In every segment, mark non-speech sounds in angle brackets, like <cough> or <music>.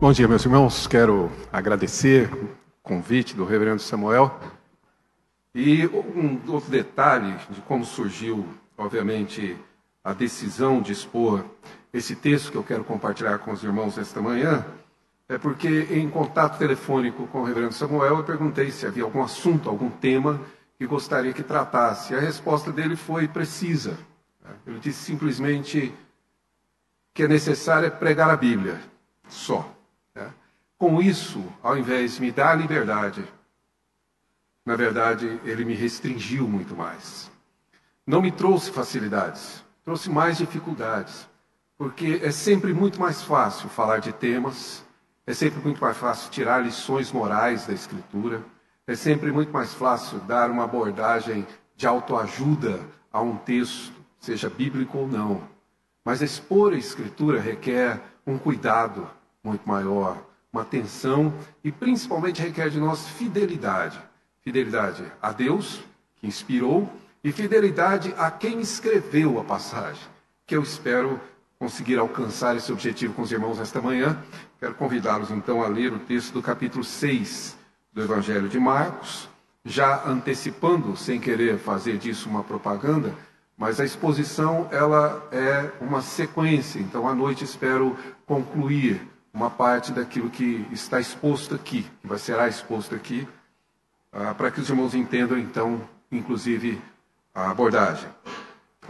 Bom dia, meus irmãos. Quero agradecer o convite do reverendo Samuel. E um outro detalhe de como surgiu, obviamente, a decisão de expor esse texto que eu quero compartilhar com os irmãos esta manhã, é porque em contato telefônico com o reverendo Samuel, eu perguntei se havia algum assunto, algum tema que gostaria que tratasse. A resposta dele foi precisa. Ele disse simplesmente que é necessário pregar a Bíblia, só. Com isso, ao invés de me dar liberdade, na verdade, ele me restringiu muito mais. Não me trouxe facilidades, trouxe mais dificuldades, porque é sempre muito mais fácil falar de temas, é sempre muito mais fácil tirar lições morais da Escritura, é sempre muito mais fácil dar uma abordagem de autoajuda a um texto, seja bíblico ou não. Mas expor a Escritura requer um cuidado muito maior, atenção e principalmente requer de nós fidelidade. Fidelidade a Deus, que inspirou, e fidelidade a quem escreveu a passagem, que eu espero conseguir alcançar esse objetivo com os irmãos esta manhã. Quero convidá-los então a ler o texto do capítulo 6 do Evangelho de Marcos, já antecipando, sem querer fazer disso uma propaganda, mas a exposição ela é uma sequência, então à noite espero concluir uma parte daquilo que está exposto aqui, vai será exposto aqui, ah, para que os irmãos entendam, então, inclusive, a abordagem.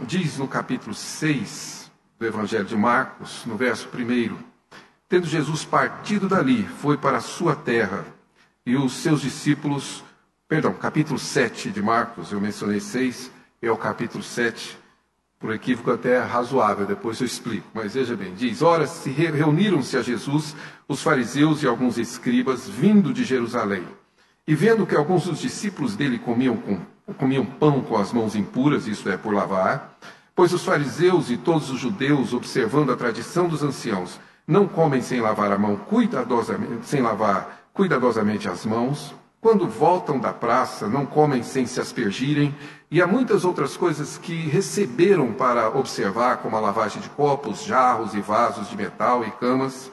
Diz no capítulo 6 do Evangelho de Marcos, no verso 1, tendo Jesus partido dali, foi para a sua terra, e os seus discípulos, perdão, capítulo 7 de Marcos, eu mencionei 6, é o capítulo 7, por equívoco até razoável, depois eu explico. Mas veja bem, diz: Ora, se reuniram-se a Jesus os fariseus e alguns escribas vindo de Jerusalém. E vendo que alguns dos discípulos dele comiam, com, comiam pão com as mãos impuras, isto é, por lavar, pois os fariseus e todos os judeus, observando a tradição dos anciãos, não comem sem lavar a mão cuidadosamente, sem lavar cuidadosamente as mãos, quando voltam da praça, não comem sem se aspergirem, e há muitas outras coisas que receberam para observar, como a lavagem de copos, jarros e vasos de metal e camas.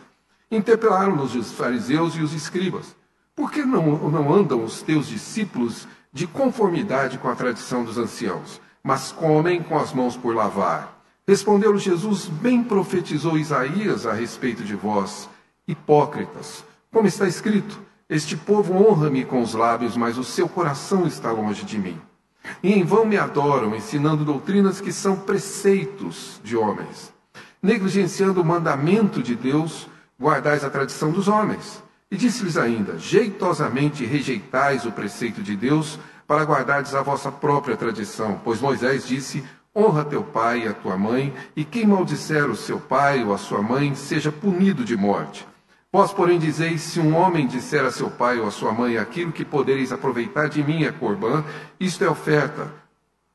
Interpelaram-nos os fariseus e os escribas: Por que não, não andam os teus discípulos de conformidade com a tradição dos anciãos, mas comem com as mãos por lavar? Respondeu-lhe Jesus: Bem profetizou Isaías a respeito de vós, hipócritas. Como está escrito: Este povo honra-me com os lábios, mas o seu coração está longe de mim. E em vão me adoram, ensinando doutrinas que são preceitos de homens. Negligenciando o mandamento de Deus, guardais a tradição dos homens. E disse-lhes ainda: Jeitosamente rejeitais o preceito de Deus, para guardardes a vossa própria tradição. Pois Moisés disse: Honra teu pai e a tua mãe, e quem maldisser o seu pai ou a sua mãe, seja punido de morte. Vós, porém, dizeis: se um homem disser a seu pai ou a sua mãe aquilo que podereis aproveitar de mim é corbã, isto é oferta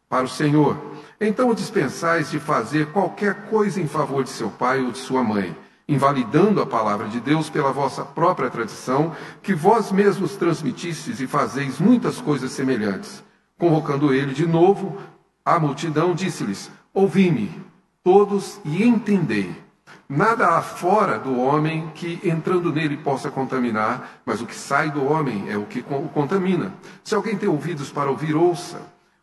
para o Senhor. Então o dispensais de fazer qualquer coisa em favor de seu pai ou de sua mãe, invalidando a palavra de Deus pela vossa própria tradição, que vós mesmos transmitistes e fazeis muitas coisas semelhantes. Convocando ele de novo, a multidão disse-lhes: Ouvi-me, todos, e entendei. Nada há fora do homem que, entrando nele, possa contaminar, mas o que sai do homem é o que o contamina. Se alguém tem ouvidos para ouvir, ouça.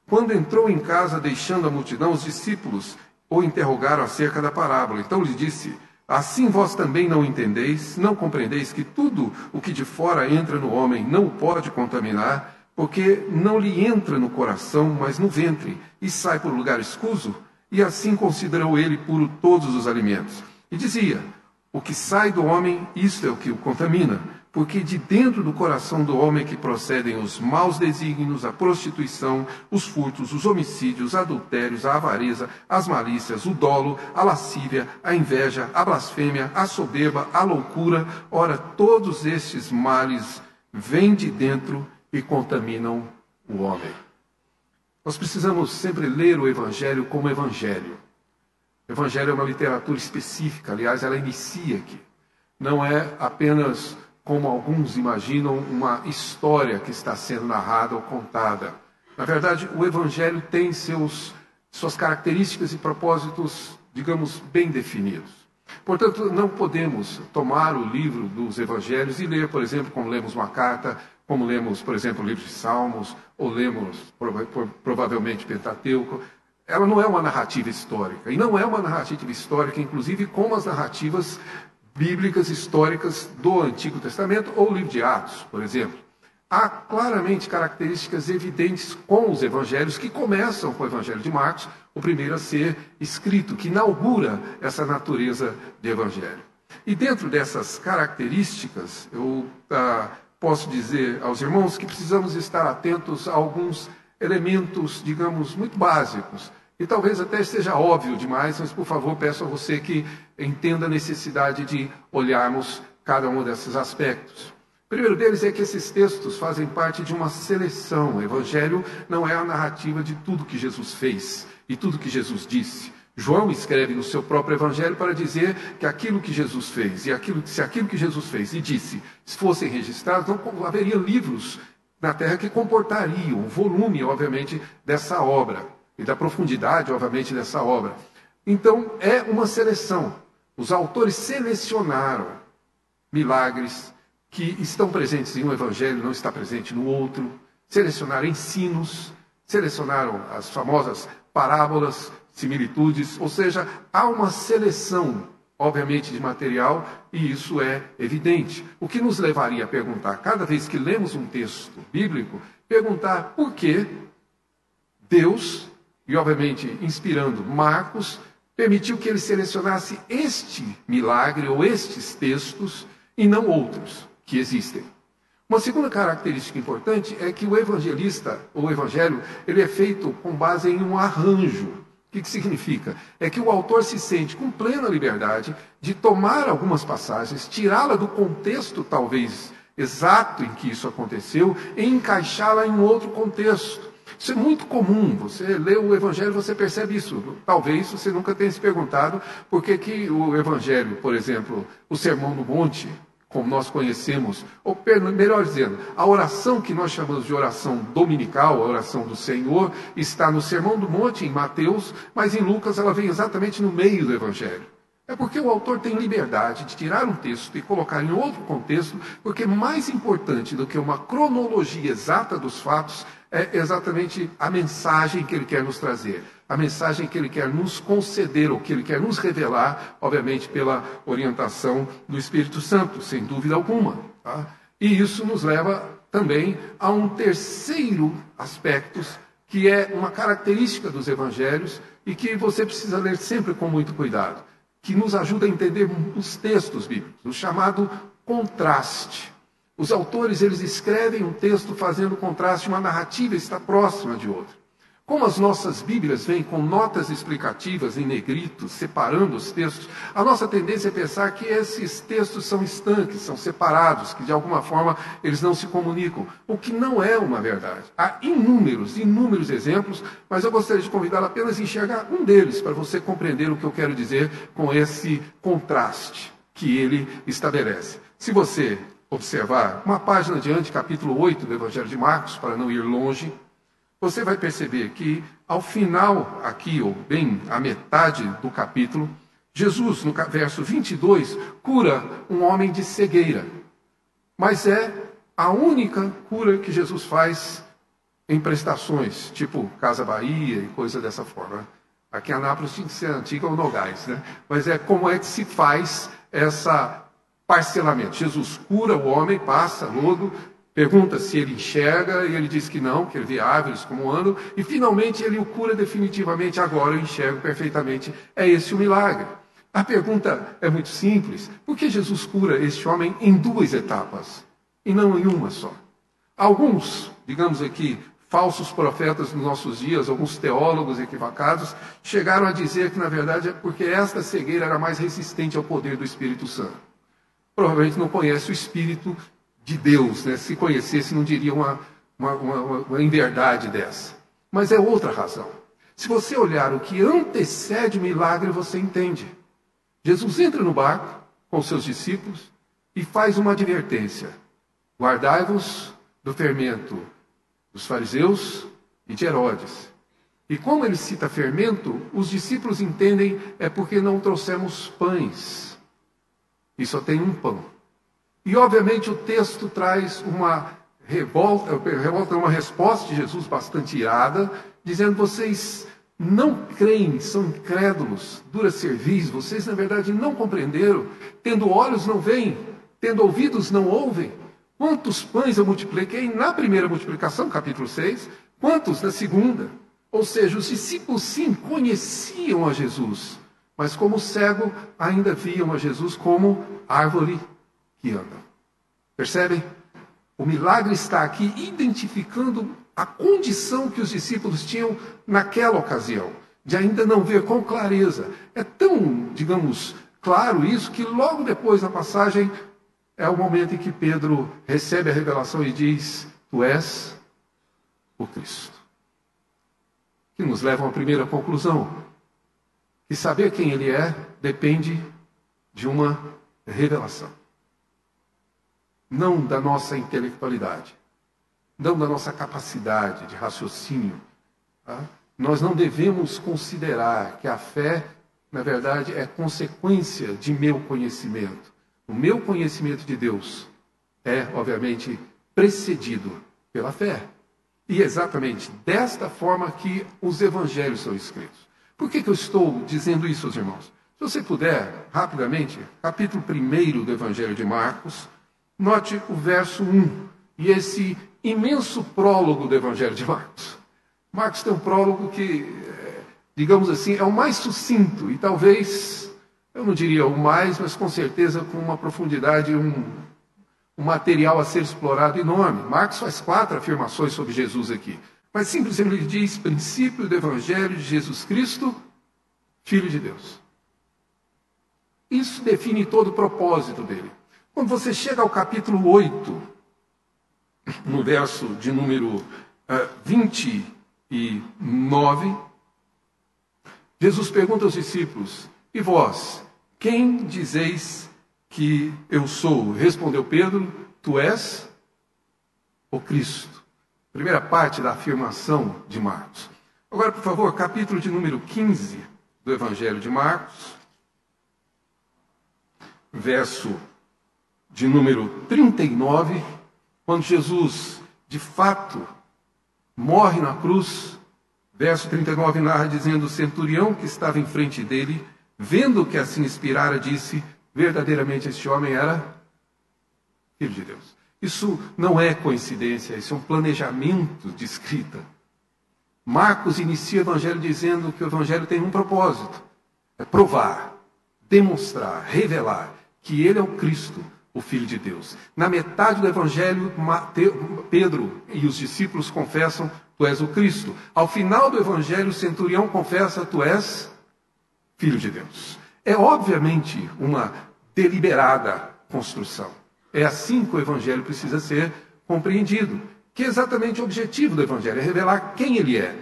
Quando entrou em casa, deixando a multidão, os discípulos o interrogaram acerca da parábola. Então lhe disse: Assim vós também não entendeis, não compreendeis que tudo o que de fora entra no homem não o pode contaminar, porque não lhe entra no coração, mas no ventre, e sai por lugar escuso? E assim considerou ele puro todos os alimentos. E dizia: O que sai do homem, isto é o que o contamina, porque de dentro do coração do homem que procedem os maus desígnios, a prostituição, os furtos, os homicídios, adultérios, a avareza, as malícias, o dolo, a lascívia, a inveja, a blasfêmia, a soberba, a loucura. Ora, todos estes males vêm de dentro e contaminam o homem. Nós precisamos sempre ler o Evangelho como Evangelho. O Evangelho é uma literatura específica, aliás, ela inicia aqui. Não é apenas, como alguns imaginam, uma história que está sendo narrada ou contada. Na verdade, o Evangelho tem seus, suas características e propósitos, digamos, bem definidos. Portanto, não podemos tomar o livro dos evangelhos e ler, por exemplo, como lemos uma carta, como lemos, por exemplo, o livro de Salmos, ou lemos provavelmente Pentateuco. Ela não é uma narrativa histórica. E não é uma narrativa histórica, inclusive, como as narrativas bíblicas históricas do Antigo Testamento ou livro de Atos, por exemplo. Há claramente características evidentes com os evangelhos que começam com o evangelho de Marcos, o primeiro a ser escrito, que inaugura essa natureza de evangelho. E dentro dessas características, eu ah, posso dizer aos irmãos que precisamos estar atentos a alguns elementos, digamos, muito básicos. E talvez até esteja óbvio demais, mas por favor peço a você que entenda a necessidade de olharmos cada um desses aspectos. O primeiro deles é que esses textos fazem parte de uma seleção. O Evangelho não é a narrativa de tudo que Jesus fez e tudo que Jesus disse. João escreve no seu próprio evangelho para dizer que aquilo que Jesus fez e aquilo, se aquilo que Jesus fez e disse fossem registrados, não haveria livros na terra que comportariam o volume, obviamente, dessa obra e da profundidade, obviamente, dessa obra. Então, é uma seleção. Os autores selecionaram milagres que estão presentes em um evangelho, não está presente no outro, selecionaram ensinos, selecionaram as famosas parábolas, similitudes, ou seja, há uma seleção, obviamente, de material e isso é evidente. O que nos levaria a perguntar, cada vez que lemos um texto bíblico, perguntar por que Deus, e obviamente inspirando Marcos, permitiu que ele selecionasse este milagre ou estes textos e não outros que existem. Uma segunda característica importante é que o evangelista, ou o evangelho, ele é feito com base em um arranjo. O que, que significa? É que o autor se sente com plena liberdade de tomar algumas passagens, tirá-la do contexto, talvez exato em que isso aconteceu, e encaixá-la em outro contexto. Isso é muito comum. Você lê o Evangelho, você percebe isso. Talvez você nunca tenha se perguntado por que, que o Evangelho, por exemplo, o Sermão do Monte, como nós conhecemos, ou melhor dizendo, a oração que nós chamamos de oração dominical, a oração do Senhor, está no Sermão do Monte, em Mateus, mas em Lucas ela vem exatamente no meio do Evangelho. É porque o autor tem liberdade de tirar um texto e colocar em outro contexto, porque mais importante do que uma cronologia exata dos fatos é exatamente a mensagem que ele quer nos trazer a mensagem que ele quer nos conceder, ou que ele quer nos revelar, obviamente pela orientação do Espírito Santo, sem dúvida alguma. Tá? E isso nos leva também a um terceiro aspecto, que é uma característica dos evangelhos e que você precisa ler sempre com muito cuidado, que nos ajuda a entender os textos bíblicos, o chamado contraste. Os autores eles escrevem um texto fazendo contraste, uma narrativa está próxima de outra. Como as nossas Bíblias vêm com notas explicativas em negrito, separando os textos, a nossa tendência é pensar que esses textos são estanques, são separados, que de alguma forma eles não se comunicam, o que não é uma verdade. Há inúmeros, inúmeros exemplos, mas eu gostaria de convidá-lo apenas a enxergar um deles, para você compreender o que eu quero dizer com esse contraste que ele estabelece. Se você observar uma página adiante, capítulo 8 do Evangelho de Marcos, para não ir longe, você vai perceber que ao final, aqui, ou bem a metade do capítulo, Jesus, no verso 22, cura um homem de cegueira. Mas é a única cura que Jesus faz em prestações, tipo Casa Bahia e coisa dessa forma. Aqui em Anápolis tinha que ser antiga ou Nogais, né? Mas é como é que se faz essa parcelamento. Jesus cura o homem, passa logo, Pergunta se ele enxerga e ele diz que não, que ele vê árvores como andam, e finalmente ele o cura definitivamente. Agora eu enxergo perfeitamente. É esse o milagre. A pergunta é muito simples: por que Jesus cura este homem em duas etapas e não em uma só? Alguns, digamos aqui, falsos profetas nos nossos dias, alguns teólogos equivocados, chegaram a dizer que na verdade é porque esta cegueira era mais resistente ao poder do Espírito Santo. Provavelmente não conhece o Espírito de Deus, né? se conhecesse, não diria uma, uma, uma, uma inverdade dessa. Mas é outra razão. Se você olhar o que antecede o milagre, você entende. Jesus entra no barco com seus discípulos e faz uma advertência: guardai-vos do fermento dos fariseus e de Herodes. E como ele cita fermento, os discípulos entendem é porque não trouxemos pães. E só tem um pão. E obviamente o texto traz uma revolta, revolta uma resposta de Jesus bastante irada, dizendo: vocês não creem, são incrédulos, dura serviço, vocês na verdade não compreenderam, tendo olhos não veem, tendo ouvidos não ouvem. Quantos pães eu multipliquei na primeira multiplicação, capítulo 6, quantos na segunda? Ou seja, os discípulos sim conheciam a Jesus, mas como cego ainda viam a Jesus como árvore que anda. Percebem? O milagre está aqui identificando a condição que os discípulos tinham naquela ocasião, de ainda não ver com clareza. É tão, digamos, claro isso que logo depois na passagem é o momento em que Pedro recebe a revelação e diz: Tu és o Cristo que nos levam à primeira conclusão: que saber quem Ele é depende de uma revelação. Não da nossa intelectualidade, não da nossa capacidade de raciocínio. Tá? Nós não devemos considerar que a fé, na verdade, é consequência de meu conhecimento. O meu conhecimento de Deus é, obviamente, precedido pela fé. E exatamente desta forma que os evangelhos são escritos. Por que, que eu estou dizendo isso, irmãos? Se você puder, rapidamente, capítulo 1 do Evangelho de Marcos, note o verso 1 e esse imenso prólogo do Evangelho de Marcos. Marcos tem um prólogo que, eh, digamos assim, é o mais sucinto e talvez, eu não diria o mais, mas com certeza com uma profundidade, um, um material a ser explorado enorme. Marcos faz quatro afirmações sobre Jesus aqui. Mas simplesmente ele diz: princípio do Evangelho de Jesus Cristo, Filho de Deus. Isso define todo o propósito dele. Quando você chega ao capítulo 8, no verso de número uh, eh, 29, Jesus pergunta aos discípulos: E vós, quem dizeis que eu sou? Respondeu Pedro: Tu és o Cristo. Primeira parte da afirmação de Marcos. Agora, por favor, capítulo de número 15 do Evangelho de Marcos, verso de número 39, quando Jesus, de fato, morre na cruz. Verso 39 narra dizendo: O centurião que estava em frente dele, vendo que assim inspirara, disse: verdadeiramente este homem era filho de Deus. Isso não é coincidência, isso é um planejamento de escrita. Marcos inicia o evangelho dizendo que o evangelho tem um propósito: é provar, demonstrar, revelar que ele é o Cristo, o Filho de Deus. Na metade do evangelho, Pedro e os discípulos confessam: Tu és o Cristo. Ao final do evangelho, o centurião confessa: Tu és Filho de Deus. É obviamente uma deliberada construção. É assim que o Evangelho precisa ser compreendido, que é exatamente o objetivo do Evangelho, é revelar quem ele é.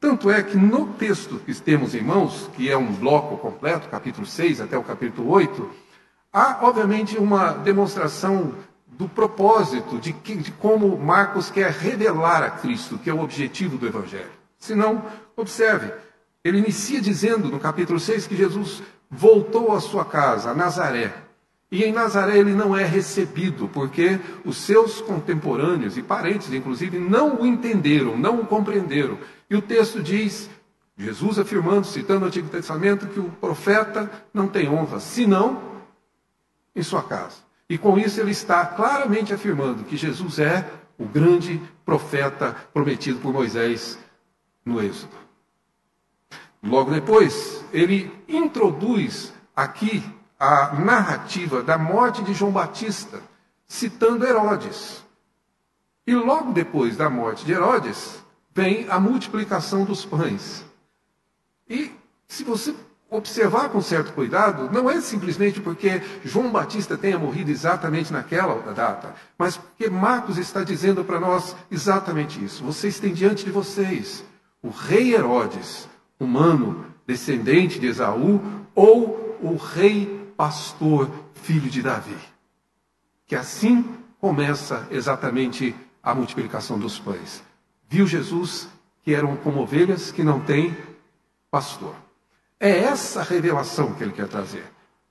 Tanto é que no texto que temos em mãos, que é um bloco completo, capítulo 6 até o capítulo 8, há, obviamente, uma demonstração do propósito, de, que, de como Marcos quer revelar a Cristo, que é o objetivo do Evangelho. Se não, observe, ele inicia dizendo no capítulo 6 que Jesus voltou à sua casa, a Nazaré. E em Nazaré ele não é recebido, porque os seus contemporâneos e parentes, inclusive, não o entenderam, não o compreenderam. E o texto diz, Jesus afirmando, citando o Antigo Testamento, que o profeta não tem honra, senão em sua casa. E com isso ele está claramente afirmando que Jesus é o grande profeta prometido por Moisés no Êxodo. Logo depois, ele introduz aqui a narrativa da morte de João Batista, citando Herodes. E logo depois da morte de Herodes, vem a multiplicação dos pães. E se você observar com certo cuidado, não é simplesmente porque João Batista tenha morrido exatamente naquela data, mas porque Marcos está dizendo para nós exatamente isso. Vocês têm diante de vocês o rei Herodes, humano, descendente de Esaú, ou o rei pastor, filho de Davi. Que assim começa exatamente a multiplicação dos pães. Viu Jesus que eram como ovelhas que não têm pastor. É essa revelação que ele quer trazer.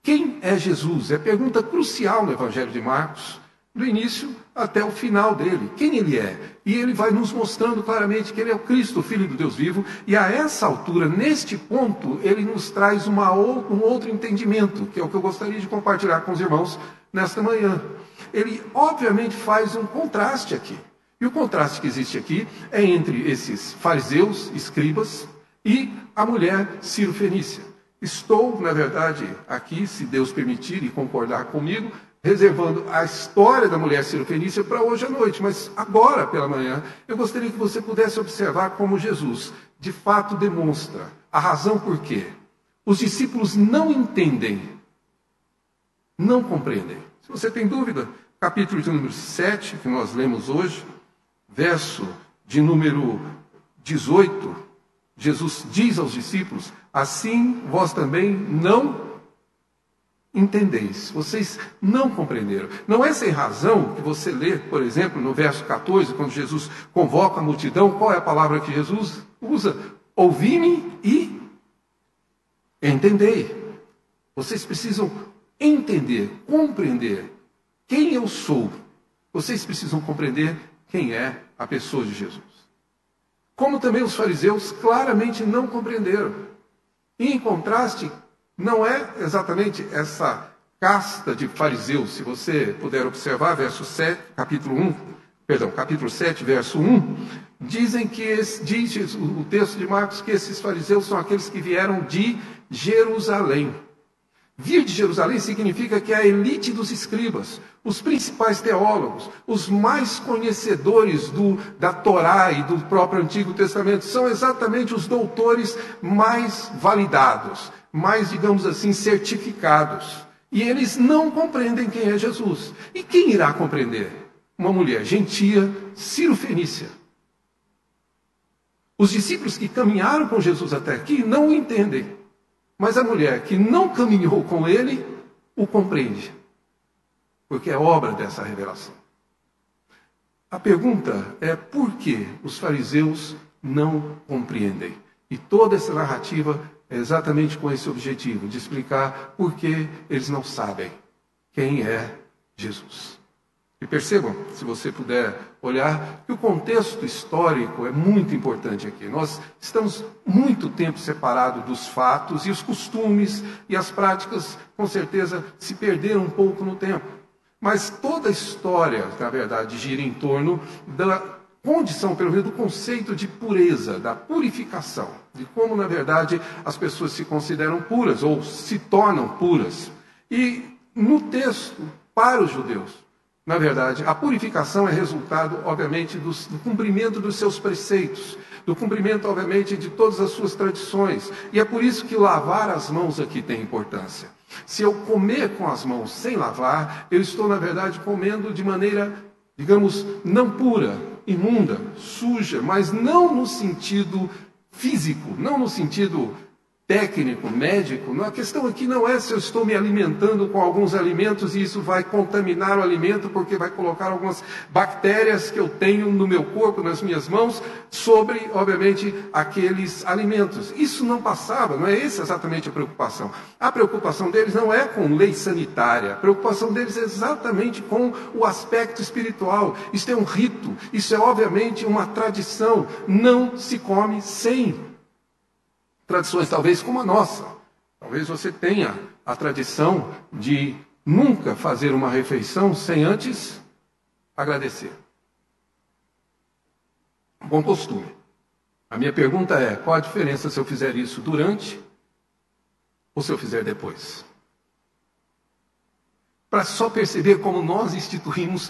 Quem é Jesus? É pergunta crucial no Evangelho de Marcos, do início até o final dele. Quem ele é? E ele vai nos mostrando claramente que ele é o Cristo, o Filho do Deus vivo, e a essa altura, neste ponto, ele nos traz uma, um outro entendimento, que é o que eu gostaria de compartilhar com os irmãos nesta manhã. Ele, obviamente, faz um contraste aqui. E o contraste que existe aqui é entre esses fariseus, escribas, e a mulher Ciro Fenícia. Estou, na verdade, aqui, se Deus permitir e concordar comigo, reservando a história da mulher Ciro Fenícia para hoje à noite, mas agora pela manhã, eu gostaria que você pudesse observar como Jesus, de fato, demonstra a razão por quê os discípulos não entendem, não compreendem. Se você tem dúvida, capítulo de número 7, que nós lemos hoje, verso de número 18, Jesus diz aos discípulos: Assim vós também não entendeis, vocês não compreenderam. Não é sem razão que você lê, por exemplo, no verso 14, quando Jesus convoca a multidão, qual é a palavra que Jesus usa? Ouvi-me e entendei. Vocês precisam entender, compreender quem eu sou. Vocês precisam compreender quem é a pessoa de Jesus. Como também os fariseus claramente não compreenderam. E, em contraste, não é exatamente essa casta de fariseus, se você puder observar, verso 7, capítulo 1, perdão, capítulo 7, verso 1, dizem que esse, diz o texto de Marcos que esses fariseus são aqueles que vieram de Jerusalém. Vir de Jerusalém significa que é a elite dos escribas, os principais teólogos, os mais conhecedores do, da Torá e do próprio Antigo Testamento, são exatamente os doutores mais validados, mais, digamos assim, certificados. E eles não compreendem quem é Jesus. E quem irá compreender? Uma mulher gentia, Ciro Fenícia. Os discípulos que caminharam com Jesus até aqui não o entendem. Mas a mulher que não caminhou com ele, o compreende. Porque é obra dessa revelação. A pergunta é por que os fariseus não compreendem? E toda essa narrativa é exatamente com esse objetivo, de explicar por que eles não sabem quem é Jesus. E percebam, se você puder olhar, que o contexto histórico é muito importante aqui. Nós estamos muito tempo separados dos fatos e os costumes e as práticas, com certeza, se perderam um pouco no tempo. Mas toda a história, na verdade, gira em torno da condição, pelo menos do conceito de pureza, da purificação, de como, na verdade, as pessoas se consideram puras ou se tornam puras. E no texto, para os judeus, na verdade, a purificação é resultado, obviamente, do, do, cumprimento dos seus preceitos, do cumprimento, obviamente, de todas as suas tradições. E é por isso que lavar as mãos aqui tem importância. Se eu comer com as mãos sem lavar, eu estou, na verdade, comendo de maneira, digamos, não pura, imunda, suja, mas não no sentido físico, não no sentido técnico, médico. A questão aqui não é se eu estou me alimentando com alguns alimentos e isso vai contaminar o alimento porque vai colocar algumas bactérias que eu tenho no meu corpo, nas minhas mãos, sobre, obviamente, aqueles alimentos. Isso não passava, não é essa exatamente a preocupação. A preocupação deles não é com lei sanitária, a preocupação deles é exatamente com o aspecto espiritual. Isso é um rito, isso é obviamente uma tradição. Não se come sem tradições, talvez como a nossa. Talvez você tenha a tradição de nunca fazer uma refeição sem antes agradecer. Bom costume. A minha pergunta é: qual a diferença se eu fizer isso durante ou se eu fizer depois? Para só perceber como nós instituímos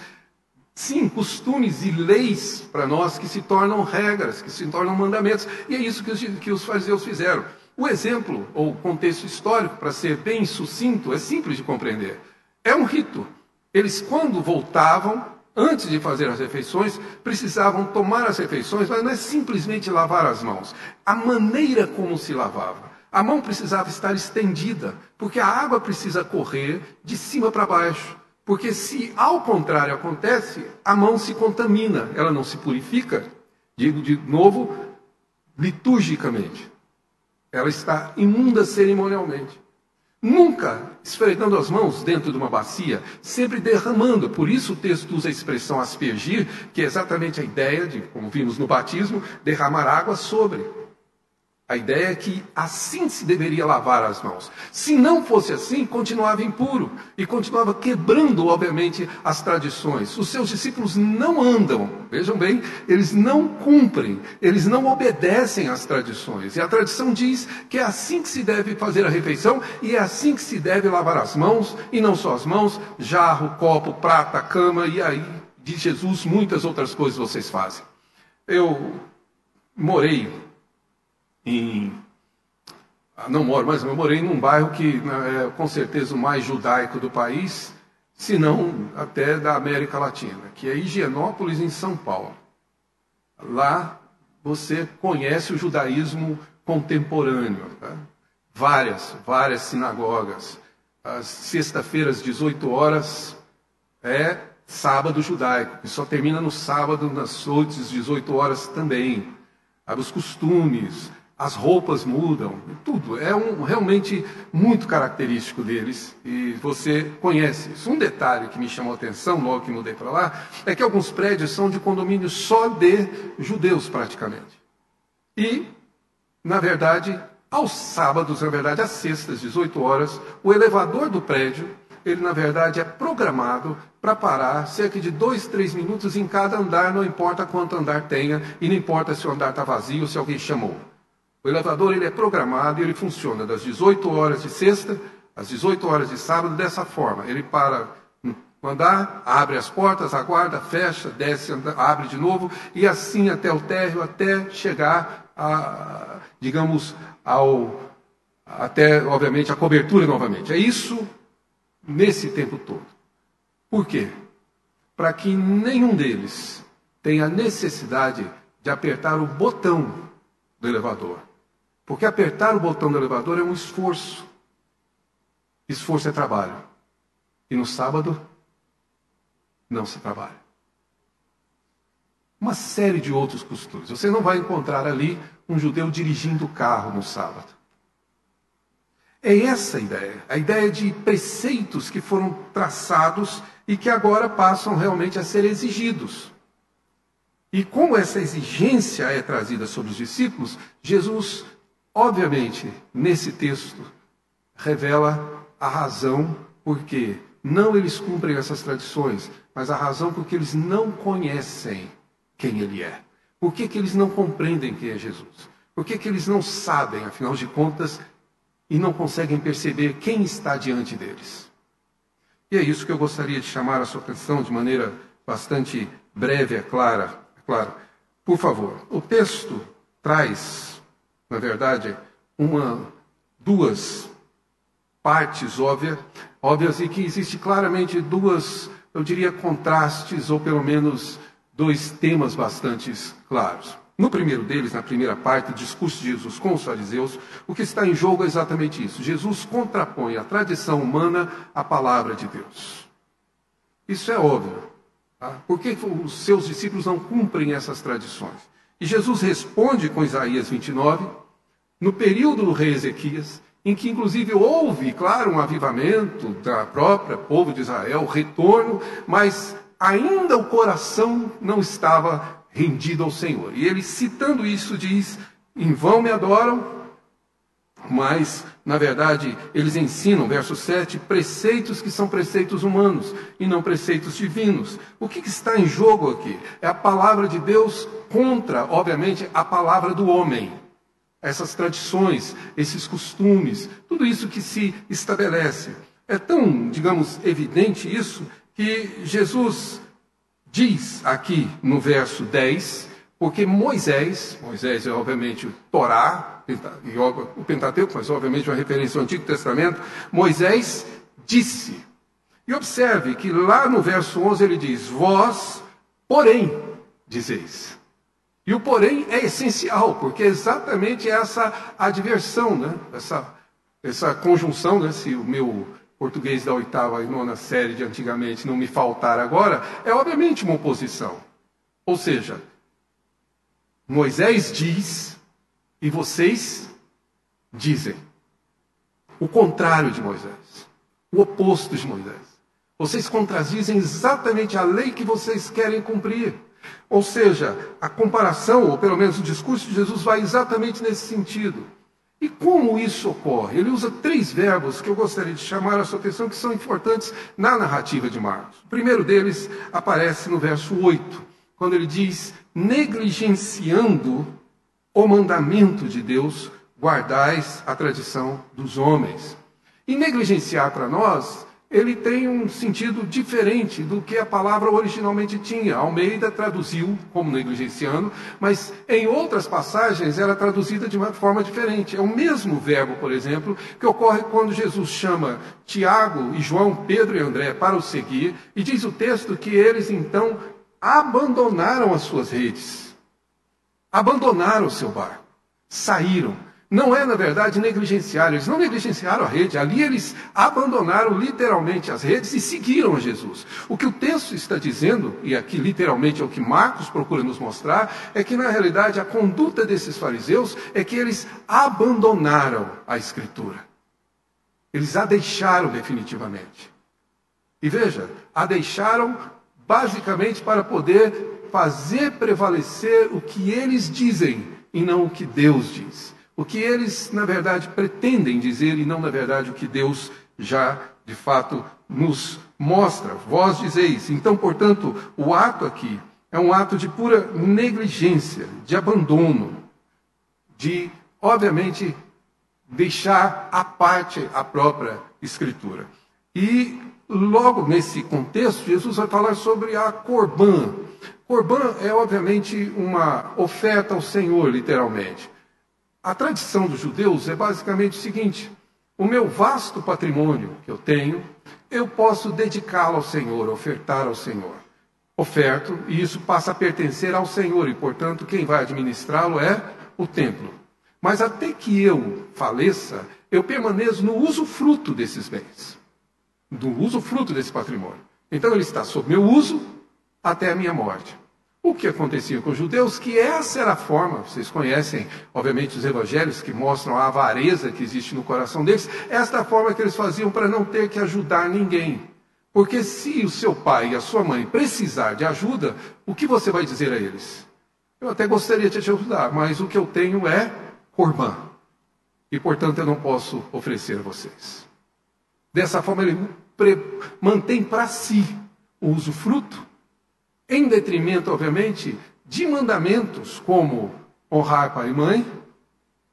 Sim, costumes e leis para nós que se tornam regras, que se tornam mandamentos. E é isso que os, que os fariseus fizeram. O exemplo, ou contexto histórico, para ser bem sucinto, é simples de compreender. É um rito. Eles, quando voltavam, antes de fazer as refeições, precisavam tomar as refeições, mas não é simplesmente lavar as mãos. A maneira como se lavava. A mão precisava estar estendida, porque a água precisa correr de cima para baixo. Porque se ao contrário acontece, a mão se contamina, ela não se purifica. Digo de novo, liturgicamente. Ela está imunda cerimonialmente. Nunca esfregando as mãos dentro de uma bacia, sempre derramando. Por isso o texto usa a expressão aspergir, que é exatamente a ideia de, como vimos no batismo, derramar água sobre. A ideia é que assim se deveria lavar as mãos. Se não fosse assim, continuava impuro e continuava quebrando, obviamente, as tradições. Os seus discípulos não andam, vejam bem, eles não cumprem, eles não obedecem às tradições. E a tradição diz que é assim que se deve fazer a refeição e é assim que se deve lavar as mãos, e não só as mãos, jarro, copo, prata, cama, e aí, de Jesus, muitas outras coisas vocês fazem. Eu morei em. Ah, não moro, mas eu morei num bairro que né, é com certeza o mais judaico do país, se não até da América Latina, que é Higienópolis, em São Paulo. Lá você conhece o judaísmo contemporâneo. Tá? Várias, várias sinagogas. As sexta-feiras, 18 horas, é sábado judaico, que só termina no sábado, nas noites, 18 horas também. Os costumes, as roupas mudam, tudo. É um, realmente muito característico deles e você conhece isso. Um detalhe que me chamou a atenção logo que mudei para lá é que alguns prédios são de condomínio só de judeus, praticamente. E, na verdade, aos sábados, na verdade, às sextas, 18 horas, o elevador do prédio, ele, na verdade, é programado para parar cerca de dois, três minutos em cada andar, não importa quanto andar tenha e não importa se o andar está vazio ou se alguém chamou. O elevador ele é programado e ele funciona das 18 horas de sexta às 18 horas de sábado dessa forma. Ele para no andar, abre as portas, aguarda, fecha, desce, abre de novo e assim até o térreo, até chegar a, digamos, ao até obviamente a cobertura novamente. É isso nesse tempo todo. Por quê? Para que nenhum deles tenha necessidade de apertar o botão do elevador. Porque apertar o botão do elevador é um esforço. Esforço é trabalho. E no sábado, não se trabalha. Uma série de outros costumes. Você não vai encontrar ali um judeu dirigindo o carro no sábado. É essa a ideia, a ideia de preceitos que foram traçados e que agora passam realmente a ser exigidos. E como essa exigência é trazida sobre os discípulos, Jesus Obviamente, nesse texto, revela a razão por que não eles cumprem essas tradições, mas a razão porque eles não conhecem quem ele é. Por que, que eles não compreendem quem é Jesus? Por que, que eles não sabem, afinal de contas, e não conseguem perceber quem está diante deles? E é isso que eu gostaria de chamar a sua atenção de maneira bastante breve, é clara. É claro. Por favor, o texto traz na verdade, uma, duas partes óbvias, e que existe claramente duas, eu diria, contrastes, ou pelo menos dois temas bastante claros. No primeiro deles, na primeira parte, o discurso de Jesus com os fariseus, o que está em jogo é exatamente isso. Jesus contrapõe a tradição humana à palavra de Deus. Isso é óbvio. Tá? Por que os seus discípulos não cumprem essas tradições? E Jesus responde com Isaías 29, no período do rei Ezequias, em que inclusive houve, claro, um avivamento da própria povo de Israel, retorno, mas ainda o coração não estava rendido ao Senhor. E ele, citando isso, diz: Em vão me adoram, mas, na verdade, eles ensinam, verso 7, preceitos que são preceitos humanos e não preceitos divinos. O que, está em jogo aqui? É a palavra de Deus contra, obviamente, a palavra do homem essas tradições, esses costumes, tudo isso que se estabelece. É tão, digamos, evidente isso que Jesus diz aqui no verso 10, porque Moisés, Moisés é obviamente o Torá, o Pentateuco, mas obviamente uma referência ao Antigo Testamento, Moisés disse. E observe que lá no verso 11 ele diz: Vós, porém, dizeis. E o porém é essencial, porque é exatamente essa adversão, né? essa, essa conjunção, né? se o meu português da oitava e nona série de antigamente não me faltar agora, é obviamente uma oposição. Ou seja, Moisés diz E vocês dizem o contrário de Moisés, o oposto de Moisés. Vocês contradizem exatamente a lei que vocês querem cumprir. Ou seja, a comparação, ou pelo menos o discurso de Jesus, vai exatamente nesse sentido. E como isso ocorre? Ele usa três verbos que eu gostaria de chamar a sua atenção, que são importantes na narrativa de Marcos. O primeiro deles aparece no verso 8, quando ele diz: negligenciando o mandamento de Deus, guardais a tradição dos homens. E negligenciar para nós ele tem um sentido diferente do que a palavra originalmente tinha. Almeida traduziu como negligenciando, mas em outras passagens era traduzida de uma forma diferente. É o mesmo verbo, por exemplo, que ocorre quando Jesus chama Tiago e João, Pedro e André para o seguir, e diz o texto que eles então abandonaram as suas redes, abandonaram o seu barco, saíram não é, na verdade, negligenciar. Eles não negligenciaram a rede. Ali eles abandonaram literalmente as redes e seguiram Jesus. O que o texto está dizendo, e aqui literalmente é o que Marcos procura nos mostrar, é que na realidade a conduta desses fariseus é que eles abandonaram a Escritura. Eles a deixaram definitivamente. E veja, a deixaram basicamente para poder fazer prevalecer o que eles dizem e não o que Deus diz o que eles, na verdade, pretendem dizer e não, na verdade, o que Deus já, de fato, nos mostra. Vós dizeis. Então, portanto, o ato aqui é um ato de pura negligência, de abandono, de, obviamente, deixar à parte a própria Escritura. E, logo nesse contexto, Jesus vai falar sobre a corbã. Corbã é, obviamente, uma oferta ao Senhor, literalmente. A tradição dos judeus é basicamente o seguinte: o meu vasto patrimônio que eu tenho, eu posso dedicá-lo ao Senhor, ofertar ao Senhor. Oferto, e isso passa a pertencer ao Senhor, e portanto quem vai administrá-lo é o templo. Mas até que eu faleça, eu permaneço no uso fruto desses bens, no uso fruto desse patrimônio. Então ele está sob meu uso até a minha morte. O que acontecia com os judeus? Que essa era a forma, vocês conhecem, obviamente, os evangelhos que mostram a avareza que existe no coração deles, esta é a forma que eles faziam para não ter que ajudar ninguém. Porque se o seu pai e a sua mãe precisar de ajuda, o que você vai dizer a eles? Eu até gostaria de te ajudar, mas o que eu tenho é corbã. E, portanto, eu não posso oferecer a vocês. Dessa forma, ele mantém para si o usufruto em detrimento, obviamente, de mandamentos como honrar pai e mãe,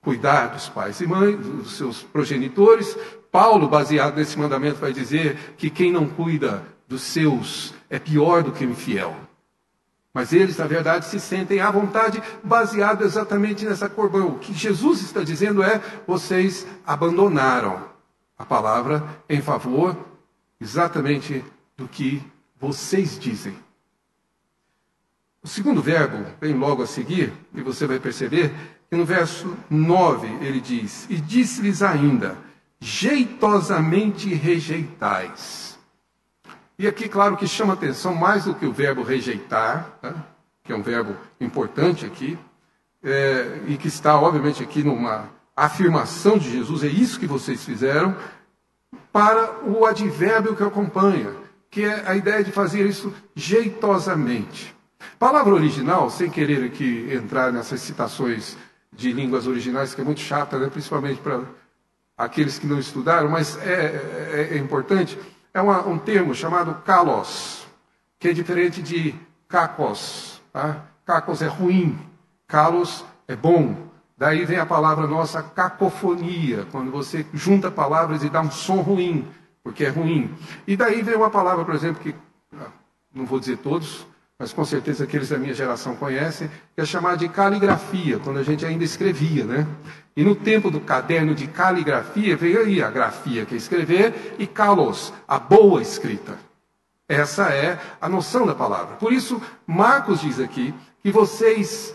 cuidar dos pais e mães, dos seus progenitores. Paulo, baseado nesse mandamento, vai dizer que quem não cuida dos seus é pior do que o infiel. Mas eles, na verdade, se sentem à vontade, baseado exatamente nessa corbã. O que Jesus está dizendo é: vocês abandonaram a palavra em favor exatamente do que vocês dizem. O segundo verbo vem logo a seguir, e você vai perceber que no verso 9 ele diz: E disse-lhes ainda: jeitosamente rejeitais. E aqui, claro, que chama atenção mais do que o verbo rejeitar, né? que é um verbo importante aqui, é, e que está, obviamente, aqui numa afirmação de Jesus, é isso que vocês fizeram, para o advérbio que acompanha, que é a ideia de fazer isso jeitosamente. Palavra original, sem querer aqui entrar nessas citações de línguas originais, que é muito chata, né? principalmente para aqueles que não estudaram, mas é, é, é importante, é uma, um termo chamado kalos, que é diferente de kakos. Tá? Kakos é ruim, kalos é bom. Daí vem a palavra nossa cacofonia, quando você junta palavras e dá um som ruim, porque é ruim. E daí vem uma palavra, por exemplo, que ah, não vou dizer todos, mas com certeza aqueles da minha geração conhecem, que é chamada de caligrafia, quando a gente ainda escrevia, né? E no tempo do caderno de caligrafia, veio aí a grafia, que é escrever, e kalos, a boa escrita. Essa é a noção da palavra. Por isso, Marcos diz aqui que vocês,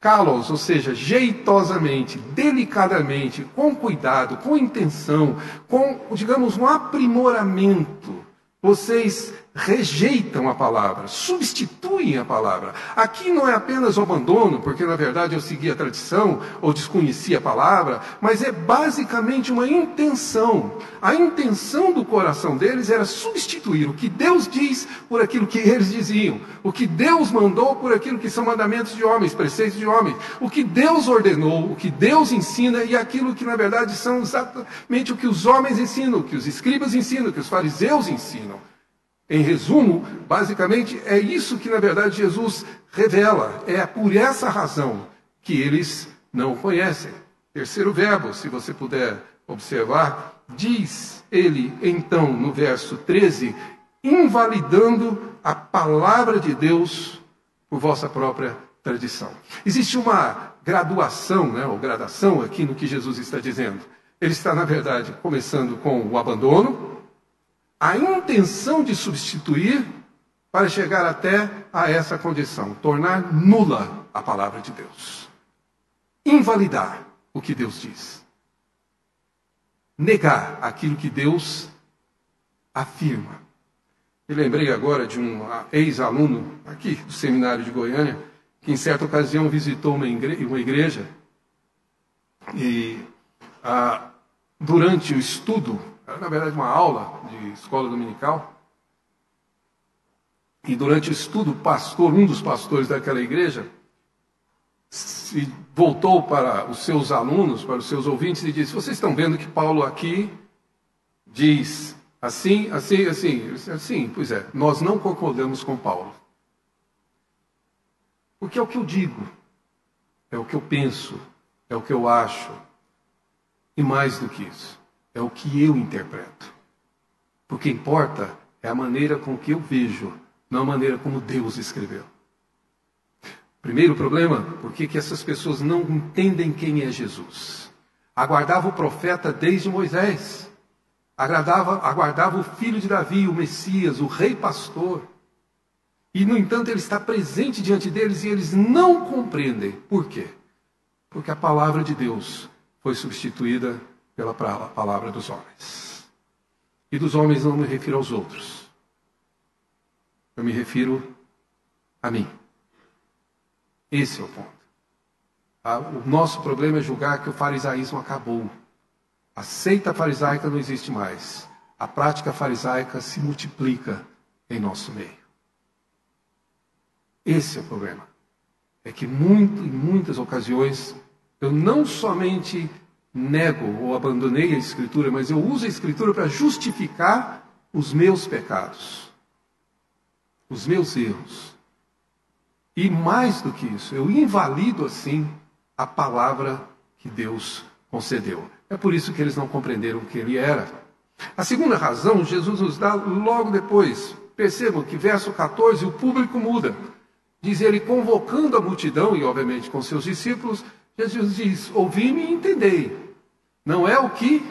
kalos, ou seja, jeitosamente, delicadamente, com cuidado, com intenção, com, digamos, um aprimoramento, vocês rejeitam a palavra, substituem a palavra. Aqui não é apenas o abandono, porque na verdade eu segui a tradição ou desconheci a palavra, mas é basicamente uma intenção. A intenção do coração deles era substituir o que Deus diz por aquilo que eles diziam, o que Deus mandou por aquilo que são mandamentos de homens, preceitos de homens, o que Deus ordenou, o que Deus ensina e aquilo que na verdade são exatamente o que os homens ensinam, o que os escribas ensinam, o que os fariseus ensinam. Em resumo, basicamente é isso que na verdade Jesus revela. É por essa razão que eles não conhecem. Terceiro verbo, se você puder observar, diz ele então no verso 13, invalidando a palavra de Deus por vossa própria tradição. Existe uma graduação, né, ou gradação aqui no que Jesus está dizendo. Ele está, na verdade, começando com o abandono, a intenção de substituir para chegar até a essa condição, tornar nula a palavra de Deus, invalidar o que Deus diz, negar aquilo que Deus afirma. Me lembrei agora de um ex-aluno aqui do seminário de Goiânia, que em certa ocasião visitou uma igreja, uma igreja e ah, durante o estudo era, na verdade, uma aula de escola dominical. E durante o estudo, pastor, um dos pastores daquela igreja, se voltou para os seus alunos, para os seus ouvintes, e disse: Vocês estão vendo que Paulo aqui diz assim, assim, assim? Assim, pois é, nós não concordamos com Paulo. Porque é o que eu digo, é o que eu penso, é o que eu acho, e mais do que isso é o que eu interpreto. O que importa é a maneira com que eu vejo, não a maneira como Deus escreveu. Primeiro problema, por que essas pessoas não entendem quem é Jesus? Aguardava o profeta desde Moisés. Agradava, aguardava o filho de Davi, o Messias, o rei pastor. E, no entanto, ele está presente diante deles e eles não compreendem. Por quê? Porque a palavra de Deus foi substituída pela palavra dos homens. E dos homens não me refiro aos outros. Eu me refiro a mim. Esse é o ponto. O nosso problema é julgar que o farisaísmo acabou. A seita farisaica não existe mais. A prática farisaica se multiplica em nosso meio. Esse é o problema. É que muito, em muitas ocasiões eu não somente nego ou abandonei a Escritura, mas eu uso a Escritura para justificar os meus pecados, os meus erros. E mais do que isso, eu invalido assim a palavra que Deus concedeu. É por isso que eles não compreenderam o que ele era. A segunda razão, Jesus nos dá logo depois. Percebam que verso 14, o público muda. Diz ele, convocando a multidão, e obviamente com seus discípulos, Jesus diz: Ouvi-me e entendei. Não é o que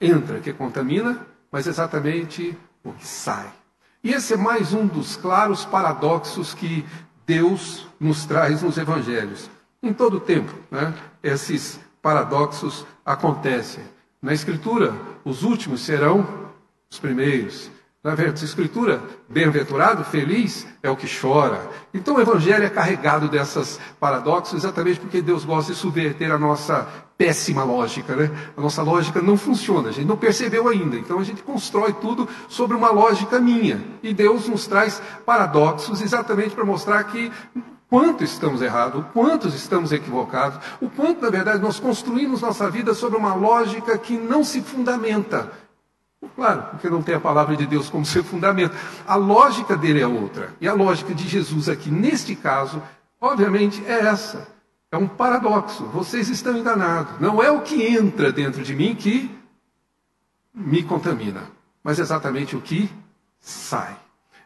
entra que contamina, mas exatamente o que sai. E esse é mais um dos claros paradoxos que Deus nos traz nos evangelhos. Em todo o tempo, né, esses paradoxos acontecem. Na Escritura, os últimos serão os primeiros. Na verdade, Escritura, bem-aventurado, feliz é o que chora. Então o Evangelho é carregado dessas paradoxos exatamente porque Deus gosta de subverter a nossa péssima lógica, né? A nossa lógica não funciona, a gente não percebeu ainda. Então a gente constrói tudo sobre uma lógica minha. E Deus nos traz paradoxos exatamente para mostrar que quanto estamos errados, o quanto estamos equivocados, o quanto, na verdade, nós construímos nossa vida sobre uma lógica que não se fundamenta. Claro, porque não tem a palavra de Deus como seu fundamento. A lógica dele é outra. E a lógica de Jesus aqui, neste caso, obviamente, é essa. É um paradoxo. Vocês estão enganados. Não é o que entra dentro de mim que me contamina, mas exatamente o que sai.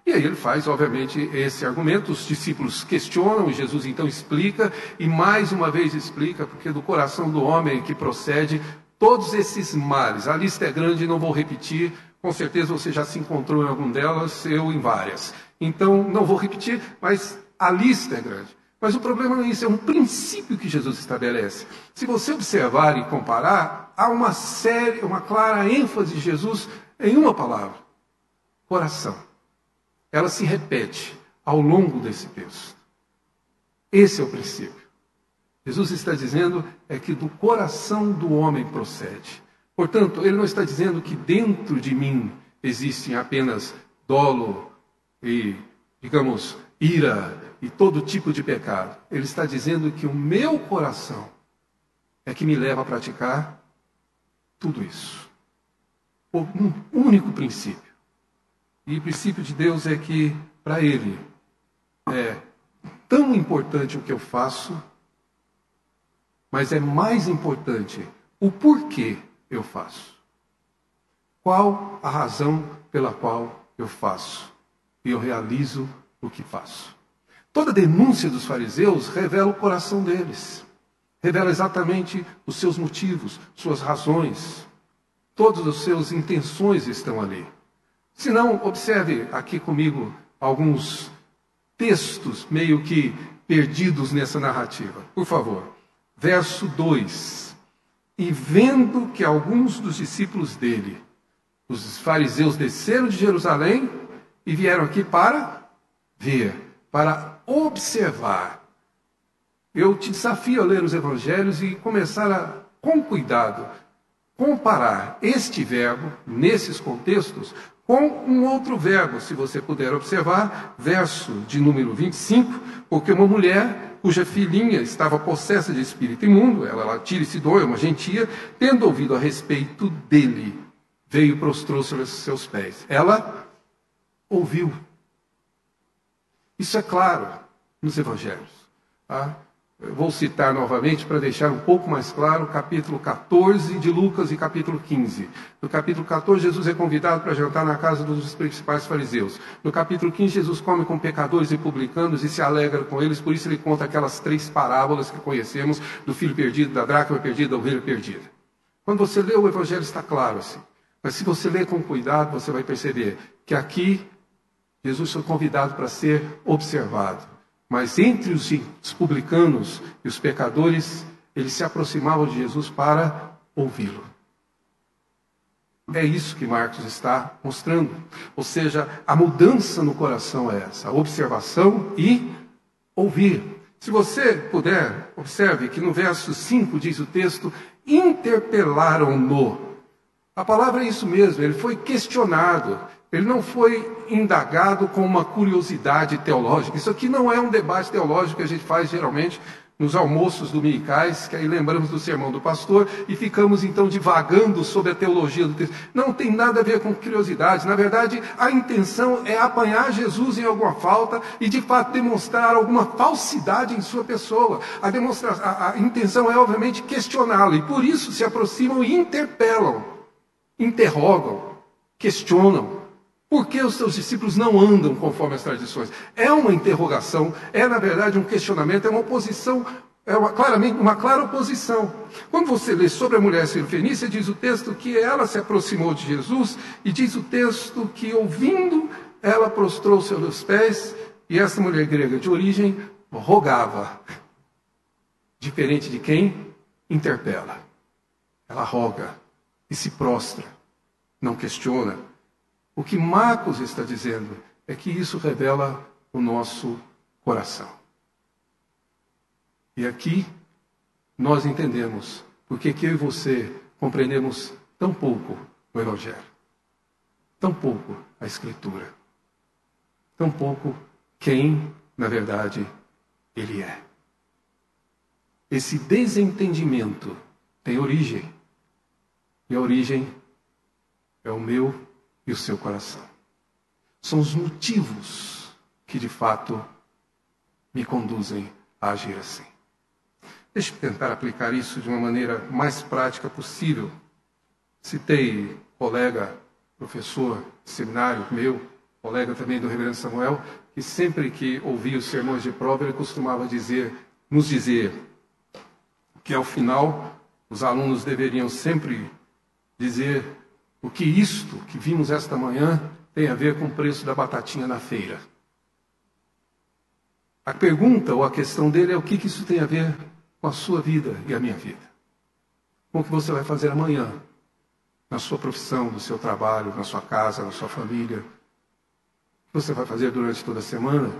E aí ele faz, obviamente, esse argumento. Os discípulos questionam, Jesus então explica, e mais uma vez explica, porque do coração do homem que procede todos esses males. A lista é grande, não vou repetir, com certeza você já se encontrou em algum delas, eu em várias. Então, não vou repetir, mas a lista é grande. Mas o problema não é isso, é um princípio que Jesus estabelece. Se você observar e comparar, há uma série, uma clara ênfase de Jesus em uma palavra: coração. ela se repete ao longo desse texto. Esse é o princípio. Jesus está dizendo é que do coração do homem procede. Portanto, ele não está dizendo que dentro de mim existem apenas dolo e, digamos, ira e todo tipo de pecado. Ele está dizendo que o meu coração é que me leva a praticar tudo isso. Um único princípio. E o princípio de Deus é que, para Ele, é tão importante o que eu faço, mas é mais importante o porquê eu faço. Qual a razão pela qual eu faço e eu realizo o que faço? Toda denúncia dos fariseus revela o coração deles, revela exatamente os seus motivos, suas razões, todas as suas intenções estão ali. Se não, observe aqui comigo alguns textos meio que perdidos nessa narrativa. Por favor, verso 2. E vendo que alguns dos discípulos dele, os fariseus, desceram de Jerusalém e vieram aqui para ver, para observar. Eu te desafio a ler os evangelhos e começar a, com cuidado, comparar este verbo, nesses contextos, com um outro verbo, se você puder observar, verso de número 25, porque uma mulher cuja filhinha estava possessa de espírito imundo, ela, tira esse dor, é uma gentia, tendo ouvido a respeito dele, veio e prostrou-se aos seus pés. Ela ouviu. Isso é claro nos evangelhos. Tá? Vou citar novamente para deixar um pouco mais claro, capítulo 14 de Lucas e capítulo 15. No capítulo 14, Jesus é convidado para jantar na casa dos principais fariseus. No capítulo 15, Jesus come com pecadores e publicanos e se alegra com eles, por isso ele conta aquelas três parábolas que conhecemos do filho perdido, da dracma perdida, da ovelha perdida. Quando você lê o evangelho está claro assim. Mas se você ler com cuidado, você vai perceber que aqui Jesus foi convidado para ser observado. Mas entre os, publicanos e os pecadores, eles se aproximavam de Jesus para ouvi-lo. É isso que Marcos está mostrando. Ou seja, a mudança no coração é essa: observação e ouvir. Se você puder, observe que no verso 5 diz o texto: interpelaram-no. A palavra é isso mesmo, ele foi questionado. Ele não foi indagado com uma curiosidade teológica. Isso aqui não é um debate teológico que a gente faz geralmente nos almoços dominicais, que aí lembramos do sermão do pastor e ficamos então divagando sobre a teologia do texto. Não tem nada a ver com curiosidade. Na verdade, a intenção é apanhar Jesus em alguma falta e de fato demonstrar alguma falsidade em sua pessoa. A, a, a intenção é, obviamente, questioná-lo e por isso se aproximam e interpelam, interrogam, questionam. Por que os seus discípulos não andam conforme as tradições? É uma interrogação, é na verdade um questionamento, é uma oposição, é uma, claramente uma clara oposição. Quando você lê sobre a mulher sirofenícia, diz o texto que ela se aproximou de Jesus e diz o texto que ouvindo ela prostrou-se aos pés e essa mulher grega de origem rogava. Diferente de quem interpela. Ela roga e se prostra, não questiona, o que Marcos está dizendo é que isso revela o nosso coração. E aqui nós entendemos porque que eu e você compreendemos tão pouco o Evangelho, tão pouco a Escritura, tão pouco quem, na verdade, Ele é. Esse desentendimento tem origem, e a origem é o meu e o seu coração. São os motivos que de fato me conduzem a agir assim. Deixe eu tentar aplicar isso de uma maneira mais prática possível. Citei colega, professor seminário meu, colega também do Reverendo Samuel, que sempre que ouvia os sermões de prova, ele costumava dizer, nos dizer que ao final os alunos deveriam sempre dizer o que isto que vimos esta manhã tem a ver com o preço da batatinha na feira. A pergunta ou a questão dele é o que, que isso tem a ver com a sua vida e a minha vida. Com o que você vai fazer amanhã, na sua profissão, no seu trabalho, na sua casa, na sua família. O você vai fazer durante toda a semana.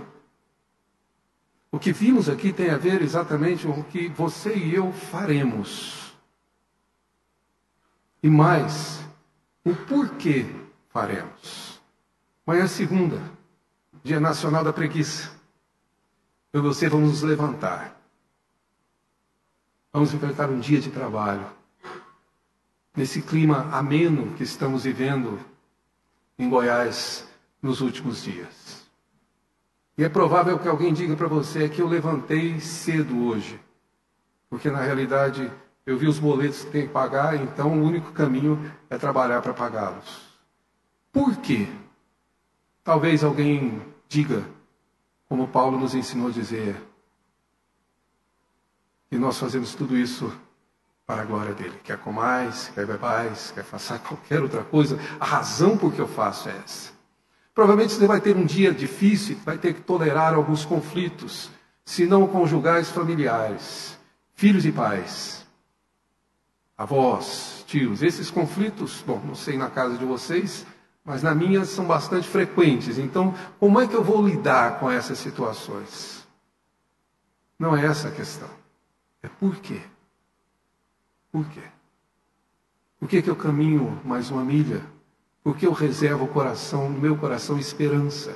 O que vimos aqui tem a ver exatamente com o que você e eu faremos. E mais, o porquê faremos. Amanhã é segunda, Dia Nacional da Preguiça. Eu e você vamos nos levantar. Vamos enfrentar um dia de trabalho. Nesse clima ameno que estamos vivendo em Goiás nos últimos dias. E é provável que alguém diga para você que eu levantei cedo hoje, porque na realidade eu vi os boletos que tem que pagar, então o único caminho é trabalhar para pagá-los. Por quê? Talvez alguém diga, como Paulo nos ensinou a dizer, que nós fazemos tudo isso para a glória dele. Quer comais, quer bebais, quer façar <laughs> qualquer outra coisa, a razão por que eu faço é essa. Provavelmente você vai ter um dia difícil, vai ter que tolerar alguns conflitos, se não conjugais familiares, filhos e pais, avós, tios. Esses conflitos, bom, não sei na casa de vocês, mas na minha são bastante frequentes. Então, como é que eu vou lidar com essas situações? Não é essa a questão. É por quê? Por quê? Por que, que eu caminho mais uma milha porque eu reservo o coração, no meu coração esperança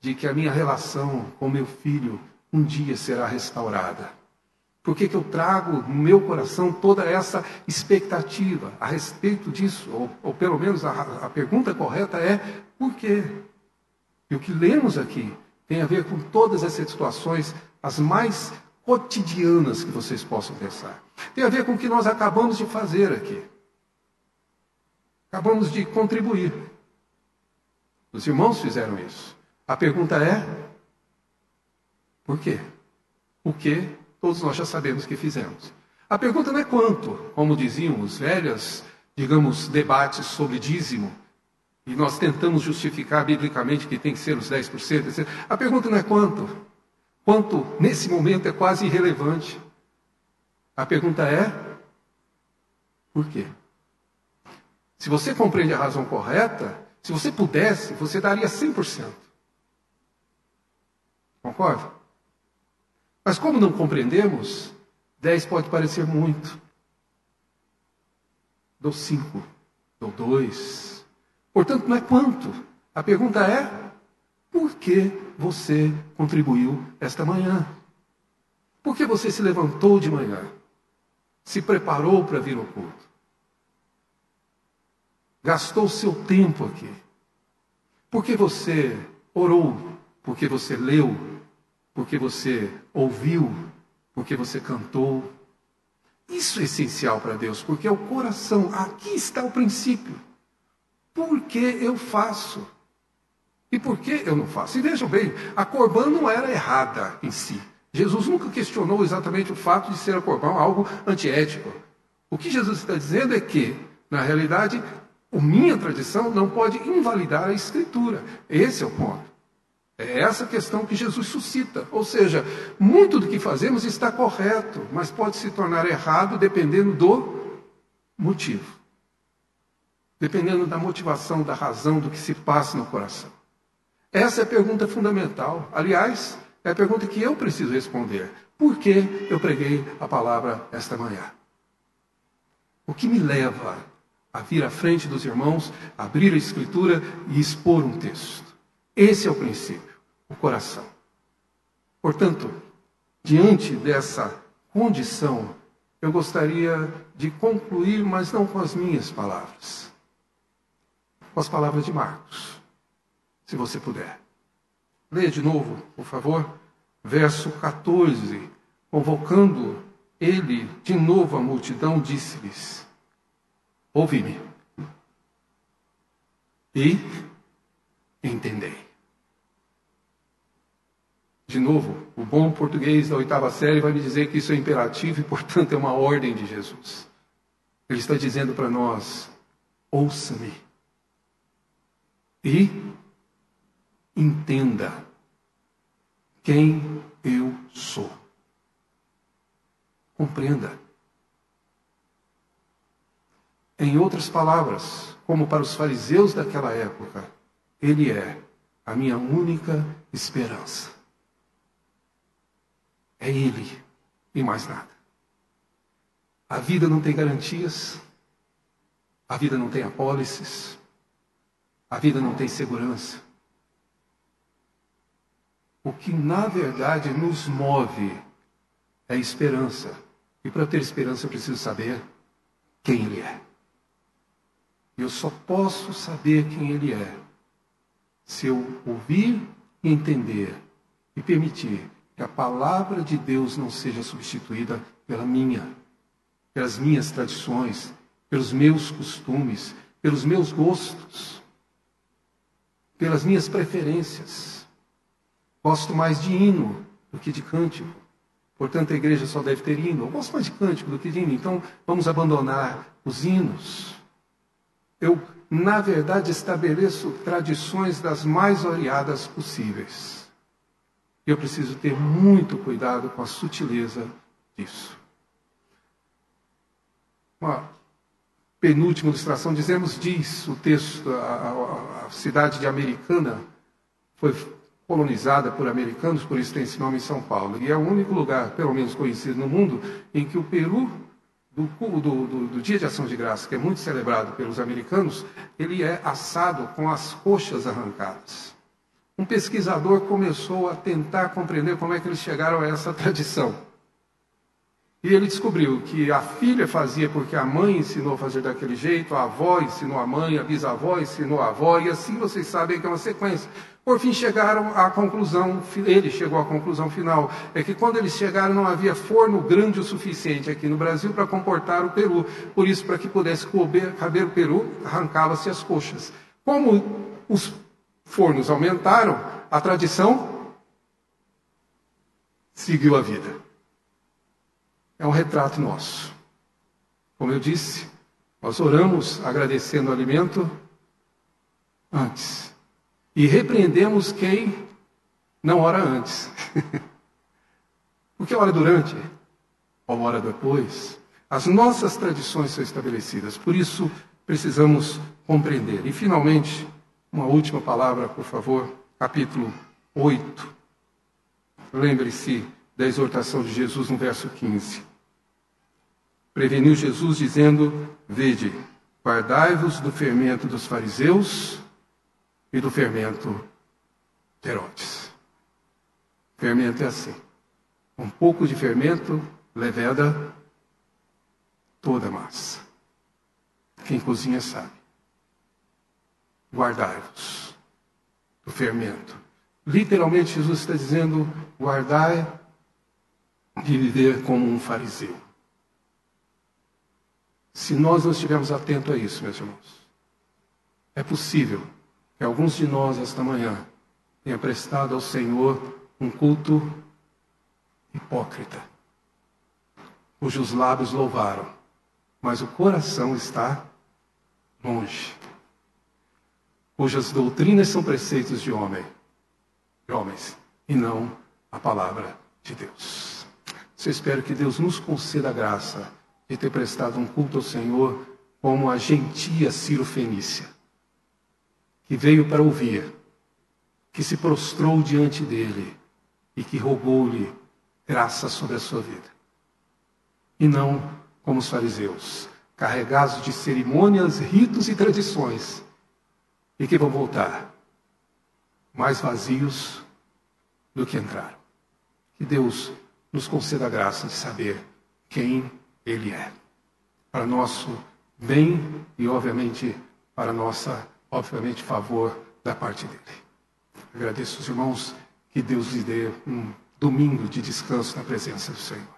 de que a minha relação com meu filho um dia será restaurada. Por que, que eu trago no meu coração toda essa expectativa a respeito disso? Ou, ou pelo menos a, a pergunta correta é: por quê? E o que lemos aqui tem a ver com todas essas situações, as mais cotidianas que vocês possam pensar. Tem a ver com o que nós acabamos de fazer aqui. Acabamos de contribuir. Os irmãos fizeram isso. A pergunta é: por quê? O que todos nós já sabemos que fizemos. A pergunta não é quanto, como diziam os velhos, digamos, debates sobre dízimo, e nós tentamos justificar biblicamente que tem que ser os 10%. A pergunta não é quanto. Quanto, nesse momento, é quase irrelevante. A pergunta é: por quê? Se você compreende a razão correta, se você pudesse, você daria 100%. Concorda? Mas como não compreendemos, 10 pode parecer muito. Dou 5, dou 2. Portanto, não é quanto. A pergunta é: por que você contribuiu esta manhã? Por que você se levantou de manhã? Se preparou para vir ao culto? gastou seu tempo aqui. Porque você orou, porque você leu, porque você ouviu, porque você cantou. Isso é essencial para Deus, porque é o coração. Aqui está o princípio. Por que eu faço? E por que eu não faço? E vejam bem, a corbã não era errada em si. Jesus nunca questionou exatamente o fato de ser a corbã algo antiético. O que Jesus está dizendo é que, na realidade, a minha tradição não pode invalidar a Escritura. Esse é o ponto. É essa questão que Jesus suscita. Ou seja, muito do que fazemos está correto, mas pode se tornar errado dependendo do motivo. Dependendo da motivação, da razão, do que se passa no coração. Essa é a pergunta fundamental. Aliás, é a pergunta que eu preciso responder. Por que eu preguei a palavra esta manhã? O que me leva a vir à frente dos irmãos, abrir a escritura e expor um texto. Esse é o princípio, o coração. Portanto, diante dessa condição, eu gostaria de concluir, mas não com as minhas palavras, com as palavras de Marcos, se você puder. Leia de novo, por favor, verso 14. Convocando ele de novo a multidão, disse-lhes: Ouvi-me. E entendei. De novo, o bom português da oitava série vai me dizer que isso é imperativo e, portanto, é uma ordem de Jesus. Ele está dizendo para nós: ouça-me e entenda quem eu sou. Compreenda. Em outras palavras, como para os fariseus daquela época, ele é a minha única esperança. É Ele e mais nada. A vida não tem garantias, a vida não tem apólices, a vida não tem segurança. O que na verdade nos move é esperança. E para ter esperança eu preciso saber quem Ele é. Eu só posso saber quem Ele é se eu ouvir e entender e permitir que a palavra de Deus não seja substituída pela minha, pelas minhas tradições, pelos meus costumes, pelos meus gostos, pelas minhas preferências. Gosto mais de hino do que de cântico. Portanto, a igreja só deve ter hino. Eu gosto mais de cântico do que de hino. Então, vamos abandonar os hinos. Eu, na verdade, estabeleço tradições das mais variadas possíveis. Eu preciso ter muito cuidado com a sutileza disso. Uma penúltima ilustração, dizemos, diz o texto, a, a, a cidade de Americana foi colonizada por americanos, por isso tem esse nome em São Paulo. E é o único lugar, pelo menos conhecido no mundo, em que o Peru, do, do, do, do Dia de Ação de Graça, que é muito celebrado pelos americanos, ele é assado com as coxas arrancadas. Um pesquisador começou a tentar compreender como é que eles chegaram a essa tradição. E ele descobriu que a filha fazia porque a mãe ensinou a fazer daquele jeito, a avó ensinou a mãe, a bisavó ensinou a avó, e assim vocês sabem que é uma sequência. Por fim chegaram à conclusão, ele chegou à conclusão final, é que quando eles chegaram não havia forno grande o suficiente aqui no Brasil para comportar o peru. Por isso, para que pudesse caber, caber o peru, arrancava-se as coxas. Como os fornos aumentaram, a tradição seguiu a vida é um retrato nosso. Como eu disse, nós oramos agradecendo o alimento antes. E repreendemos quem não ora antes. <laughs> Porque ora durante ou ora depois. As nossas tradições são estabelecidas, por isso precisamos compreender. E finalmente, uma última palavra, por favor, capítulo 8. Lembre-se da exortação de Jesus no verso 15. Preveniu Jesus dizendo: Vede, guardai-vos do fermento dos fariseus e do fermento de Herodes. Fermento é assim. Um pouco de fermento leveda toda a massa. Quem cozinha sabe. Guardai-vos do fermento. Literalmente, Jesus está dizendo: guardai de viver como um fariseu. Se nós não estivermos atentos a isso, meus irmãos, é possível que alguns de nós, esta manhã, tenha prestado ao Senhor um culto hipócrita, cujos lábios louvaram, mas o coração está longe, cujas doutrinas são preceitos de homem, de homens, e não a palavra de Deus. Eu espero que Deus nos conceda a graça de ter prestado um culto ao Senhor como a gentia Ciro Fenícia, que veio para ouvir, que se prostrou diante dele e que rogou-lhe graça sobre a sua vida. E não como os fariseus, carregados de cerimônias, ritos e tradições, e que vão voltar mais vazios do que entraram. Que Deus nos conceda a graça de saber quem Ele é, para nosso bem e, obviamente, para nossa, obviamente, favor da parte dele. Agradeço os irmãos, que Deus lhe dê um domingo de descanso na presença do Senhor.